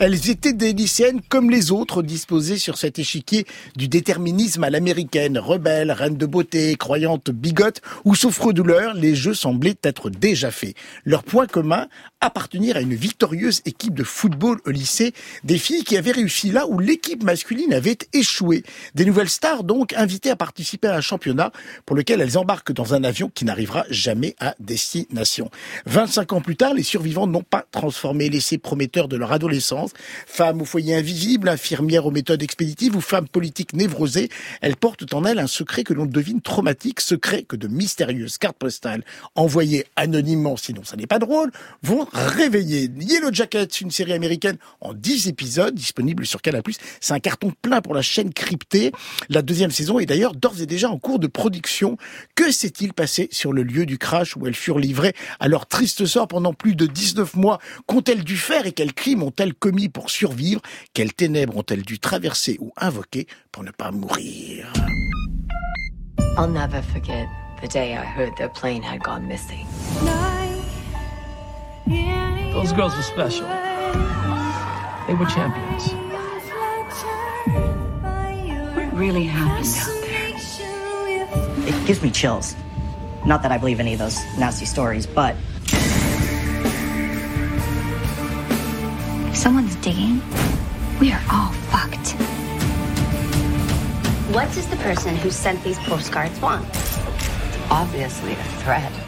Elles étaient des lycéennes comme les autres, disposées sur cet échiquier du déterminisme à l'américaine, rebelles, reines de beauté, croyantes bigotes ou souffre-douleur, les jeux semblaient être déjà faits. Leur point commun, appartenir à une victorieuse équipe de football au lycée, des filles qui avaient réussi là où l'équipe masculine avait échoué. Des nouvelles stars donc invitées à participer à un championnat pour lequel elles embarquent dans un avion qui n'arrivera jamais à destination. 25 ans plus tard, les survivants n'ont pas transformé l'essai prometteur de leur adolescence. Femmes au foyer invisible, infirmières aux méthodes expéditives ou femmes politiques névrosées, elles portent en elles un secret que l'on devine traumatique, secret que de mystérieuses cartes postales envoyées anonymement, sinon ça n'est pas drôle, vont réveiller. Yellow Jacket, une série américaine en 10 épisodes, disponible sur Canal+. C'est un carton plein pour la chaîne cryptée. La deuxième saison est d'ailleurs d'ores et déjà en cours de production. Que s'est-il passé sur le lieu du crash où elles furent livrées à leur triste sort pendant plus de 19 mois? Qu'ont-elles dû faire et quels crimes ont-elles commis? Pour survivre Quelles ténèbres ont-elles dû traverser ou invoquer pour ne pas mourir? I'll never forget the day I heard their plane had gone missing. Those girls were special. They were champions. What really happened out there? It gives me chills. Not that I believe any of those nasty stories, but someone's digging, we are all fucked. What does the person who sent these postcards want? Obviously a threat.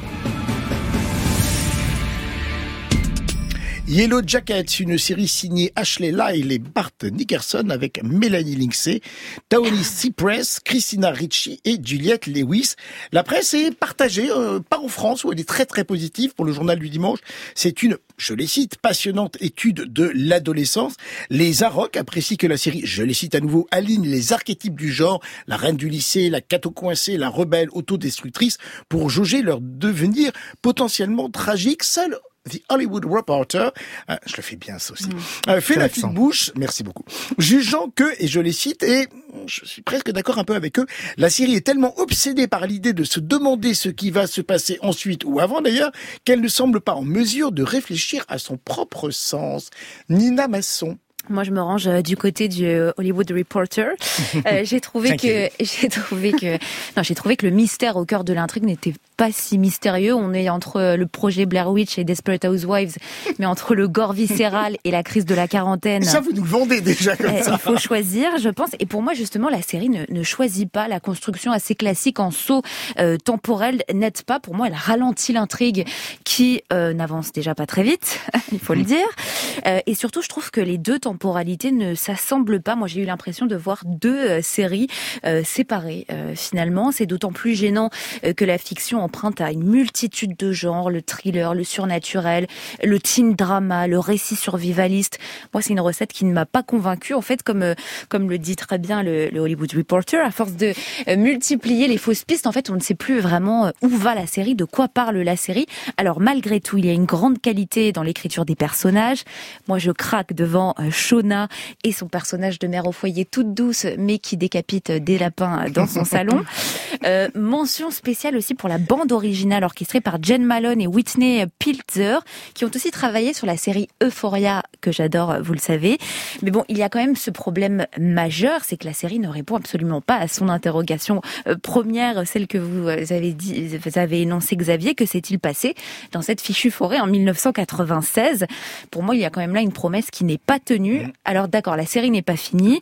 Yellow Jackets, une série signée Ashley Lyle et Bart Nickerson avec Mélanie Lindsay, Tawny Cypress, Christina Ricci et Juliette Lewis. La presse est partagée, euh, pas en France où elle est très très positive pour le journal du dimanche. C'est une, je les cite, passionnante étude de l'adolescence. Les Arocs apprécient que la série, je les cite à nouveau, aligne les archétypes du genre, la reine du lycée, la cato coincée, la rebelle autodestructrice, pour jauger leur devenir potentiellement tragique. Seul The Hollywood Reporter, euh, je le fais bien ça aussi, euh, fait la fine bouche, merci beaucoup, jugeant que, et je les cite, et je suis presque d'accord un peu avec eux, la série est tellement obsédée par l'idée de se demander ce qui va se passer ensuite ou avant d'ailleurs, qu'elle ne semble pas en mesure de réfléchir à son propre sens. Nina Masson. Moi, je me range euh, du côté du euh, Hollywood Reporter. Euh, j'ai trouvé que j'ai trouvé que non, j'ai trouvé que le mystère au cœur de l'intrigue n'était pas si mystérieux. On est entre le projet Blair Witch et Desperate Housewives, mais entre le gore viscéral et la crise de la quarantaine. Ça, vous nous le vendez déjà comme euh, ça. Il faut choisir, je pense. Et pour moi, justement, la série ne, ne choisit pas la construction assez classique en saut euh, temporel, n'aide pas. Pour moi, elle ralentit l'intrigue qui n'avance déjà pas très vite, il faut le dire. Euh, et surtout, je trouve que les deux temporalités ne s'assemblent pas. Moi, j'ai eu l'impression de voir deux euh, séries euh, séparées. euh, finalement, c'est d'autant plus gênant que la fiction emprunte à une multitude de genres, le thriller, le surnaturel, le teen drama, le récit survivaliste. Moi, c'est une recette qui ne m'a pas convaincue. En fait, comme comme le dit très bien le, le Hollywood Reporter, à force de multiplier les fausses pistes, en fait, on ne sait plus vraiment où va la série, de quoi parle la série. Alors, malgré tout, il y a une grande qualité dans l'écriture des personnages. Moi, je craque devant Shona et son personnage de mère au foyer toute douce, mais qui décapite des lapins dans son salon. Euh, mention spéciale aussi pour la bande originale orchestrée par Jen Malone et Whitney Pilzer, qui ont aussi travaillé sur la série Euphoria, que j'adore, vous le savez. Mais bon, il y a quand même ce problème majeur, c'est que la série ne répond absolument pas à son interrogation euh, première, celle que vous euh, avez dit, vous avez énoncé Xavier, que s'est-il passé dans cette fichue forêt en 1996 Pour moi, il y a quand même là une promesse qui n'est pas tenue. Alors d'accord, la série n'est pas finie,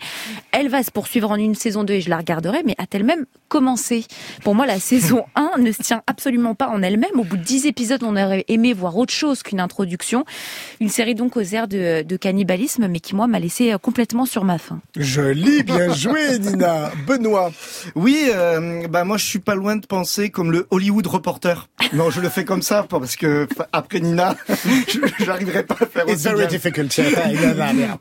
elle va se poursuivre en une saison 2 et je la regarderai, mais a-t-elle même commencé? Pour moi, la saison 1 ne se tient absolument pas en elle-même. Au bout de 10 épisodes, on aurait aimé voir autre chose qu'une introduction. Une série donc aux airs de, de cannibalisme, mais qui moi m'a laissé euh, complètement sur ma faim. Joli, bien joué, Nina. Benoît. Oui, euh, bah moi je suis pas loin de penser comme le Hollywood Reporter. Non, je le fais comme ça parce que après Nina, je- j'arriverai pas à faire It's aussi very bien. difficult.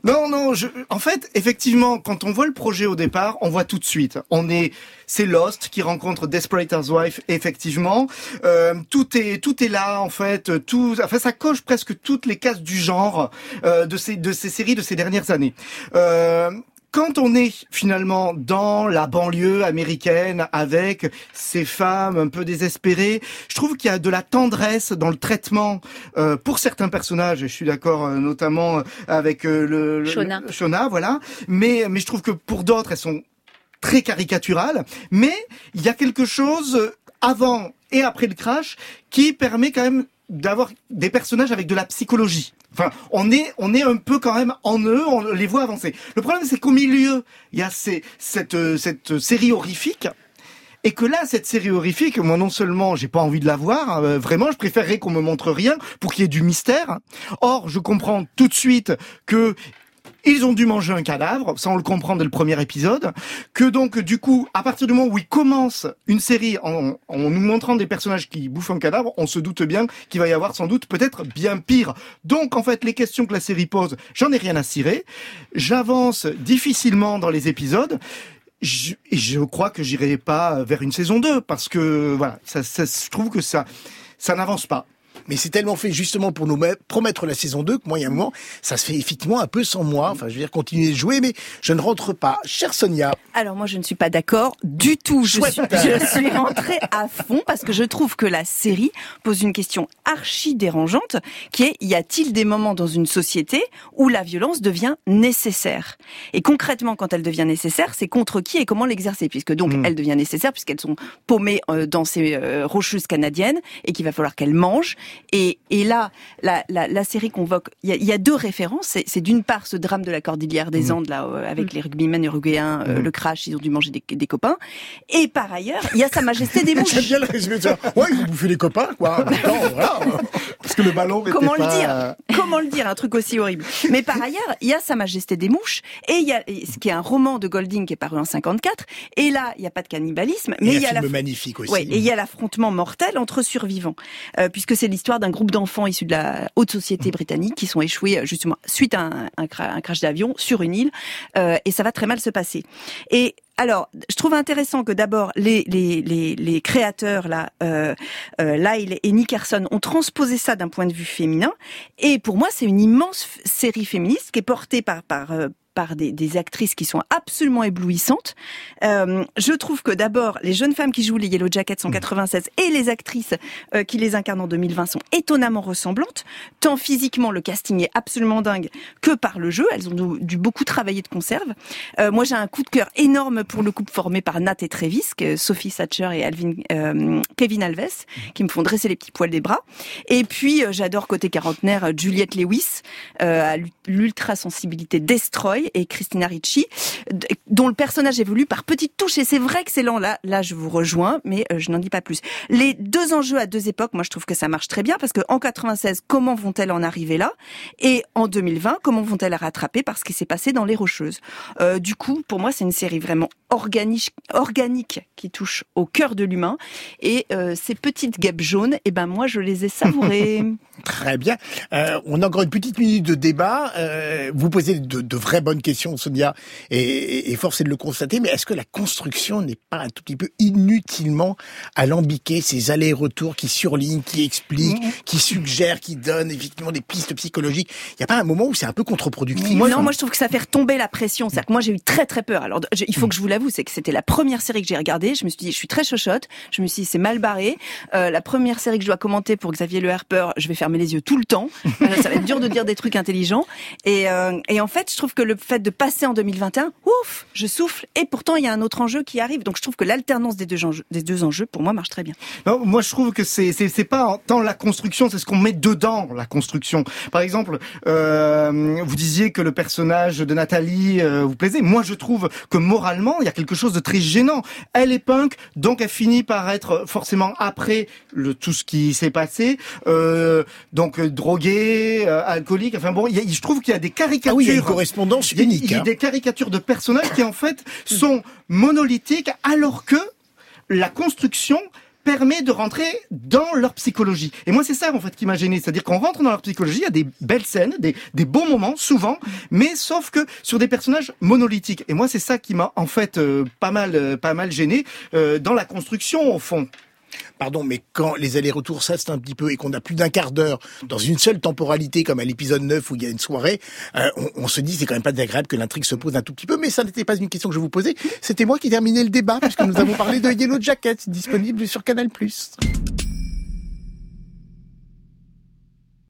Non, non, je, en fait, effectivement, quand on voit le projet au départ, on voit tout de suite. On est, c'est Lost qui rencontre Desperate Housewives, effectivement. Euh, tout est, tout est là, en fait. Tout, enfin, ça coche presque toutes les cases du genre euh, de ces, de ces séries de ces dernières années. Euh, quand on est finalement dans la banlieue américaine avec ces femmes un peu désespérées, je trouve qu'il y a de la tendresse dans le traitement euh, pour certains personnages. Et je suis d'accord, euh, notamment avec euh, le, le Shona. le- Shona, voilà. Mais mais je trouve que pour d'autres, elles sont très caricaturales. Mais il y a quelque chose euh, avant et après le crash qui permet quand même d'avoir des personnages avec de la psychologie. Enfin, on est, on est un peu quand même en eux, on les voit avancer. Le problème, c'est qu'au milieu, il y a ces, cette, euh, cette série horrifique. Et que là, cette série horrifique, moi non seulement j'ai pas envie de la voir, euh, vraiment, je préférerais qu'on me montre rien pour qu'il y ait du mystère. Or, je comprends tout de suite que ils ont dû manger un cadavre, ça on le comprend dès le premier épisode, que donc du coup, à partir du moment où ils commencent une série en, en nous montrant des personnages qui bouffent un cadavre, on se doute bien qu'il va y avoir sans doute peut-être bien pire. Donc en fait, les questions que la série pose, j'en ai rien à cirer. J'avance difficilement dans les épisodes. Je, je crois que j'irai pas vers une saison 2 parce que voilà, ça, ça, je trouve que ça, ça n'avance pas. Mais c'est tellement fait justement pour nous me- promettre la saison 2 que moi, il y a un moment, ça se fait effectivement un peu sans moi. Enfin, je veux dire, continuer de jouer, mais je ne rentre pas. Chère Sonia, Alors moi je ne suis pas d'accord du tout. Je suis, je suis rentrée à fond parce que je trouve que la série pose une question archi dérangeante qui est y a-t-il des moments dans une société où la violence devient nécessaire? Et concrètement quand elle devient nécessaire, c'est contre qui et comment l'exercer? Puisque donc Mm. elle devient nécessaire puisqu'elles sont paumées euh, dans ces euh, rocheuses canadiennes et qu'il va falloir qu'elles mangent. Et, et là, la, la, la série convoque. Il y y a deux références. C'est, c'est d'une part ce drame de la cordillère des Andes là euh, avec les rugbymen uruguayens, euh, le crash, ils ont dû manger des, des copains. Et par ailleurs, il y a Sa Majesté des j'aime mouches. bien le résumé de ça. Ouais, ils ont bouffé les copains, quoi. Temps, voilà. Parce que le ballon Comment le pas- dire? Comment le dire Un truc aussi horrible? Mais par ailleurs, il y a Sa Majesté des mouches et il y a ce qui est un roman de Golding qui est paru en 54. Et là, il n'y a pas de cannibalisme, mais il y a la magnifique aussi. Ouais, et il y a l'affrontement mortel entre survivants, euh, puisque c'est l'histoire d'un groupe d'enfants issus de la haute société britannique qui sont échoués euh, justement suite à un, un cra- un crash d'avion sur une île, euh, et ça va très mal se passer. Et alors, je trouve intéressant que d'abord les, les, les, les créateurs là, euh, euh, Lyle et Nickerson ont transposé ça d'un point de vue féminin. Et pour moi, c'est une immense série féministe qui est portée par par euh, par des, des actrices qui sont absolument éblouissantes. Euh, je trouve que d'abord, les jeunes femmes qui jouent les Yellow Jackets en 96 et les actrices euh, qui les incarnent en 2020 sont étonnamment ressemblantes, tant physiquement le casting est absolument dingue que par le jeu. Elles ont dû, dû beaucoup travailler de conserve. Euh, moi, j'ai un coup de cœur énorme pour le couple formé par Nat et Travis, que Sophie Satcher et Alvin, Kevin Alves, qui me font dresser les petits poils des bras. Et puis, j'adore côté quarantenaire Juliette Lewis, à l'ultra sensibilité Et Christina Ricci, dont le personnage évolue par petites touches. Et c'est vrai que c'est lent. Là, là, je vous rejoins, mais euh, je n'en dis pas plus. Les deux enjeux à deux époques, moi, je trouve que ça marche très bien parce que en 96, comment vont-elles en arriver là? Et en 2020, comment vont-elles rattraper par ce qui s'est passé dans les Rocheuses? Euh, Du coup, pour moi, c'est une série vraiment organique, organique qui touche au cœur de l'humain. Et euh, ces petites guêpes jaunes, eh ben moi, je les ai savourées. Très bien. On a encore une petite minute de débat. Vous posez de, de vraies bonnes questions, Sonia, et, et force est de le constater. Mais est-ce que la construction n'est pas un tout petit peu inutilement alambiquée, ces allers-retours qui surlignent, qui expliquent, qui suggèrent, qui donnent effectivement des pistes psychologiques Il n'y a pas un moment où c'est un peu contre-productif non, moi je trouve que ça fait retomber la pression. C'est-à-dire que moi j'ai eu très très peur. Alors je- il faut que je vous l'avoue, c'est que c'était la première série que j'ai regardée. Je me suis dit, je suis très chochotte. Je me suis dit, c'est mal barré. Euh, la première série que je dois commenter pour Xavier Le Harper, je vais fermer les yeux tout le temps. Ça va être dur de dire des trucs intelligents. Et, euh, et en fait, je trouve que le fait de passer en 2021, ouf, je souffle. Et pourtant, il y a un autre enjeu qui arrive. Donc je trouve que l'alternance des deux enjeux, des deux enjeux, pour moi, marche très bien. Non, moi je trouve que c'est c'est c'est pas tant la construction, c'est ce qu'on met dedans la construction. Par exemple, euh, vous disiez que le personnage de Nathalie euh, vous plaisait. Moi je trouve que moralement il y a quelque chose de très gênant. Elle est punk, donc elle finit par être forcément après le tout ce qui s'est passé, euh, donc euh, droguée, euh, alcoolique. Enfin bon, il y a- je trouve qu'il y a des caricatures. Ah oui, il y a une correspondance Unique. Il y a hein. des caricatures de personnages qui en fait sont monolithiques alors que la construction permet de rentrer dans leur psychologie. Et moi, c'est ça, en fait, qui m'a gêné. C'est-à-dire qu'on rentre dans leur psychologie, il y a des belles scènes, des, des beaux moments, souvent, mais sauf que sur des personnages monolithiques. Et moi, c'est ça qui m'a, en fait, euh, pas mal, euh, pas mal gêné, euh, dans la construction, au fond. Pardon, mais quand les allers-retours c'est un petit peu et qu'on a plus d'un quart d'heure dans une seule temporalité, comme à l'épisode 9 où il y a une soirée, euh, on, on, se dit c'est quand même pas désagréable que l'intrigue se pose un tout petit peu, mais ça n'était pas une question que je vous posais, c'était moi qui terminais le débat, puisque nous avons parlé de Yellow Jacket, disponible sur Canal+.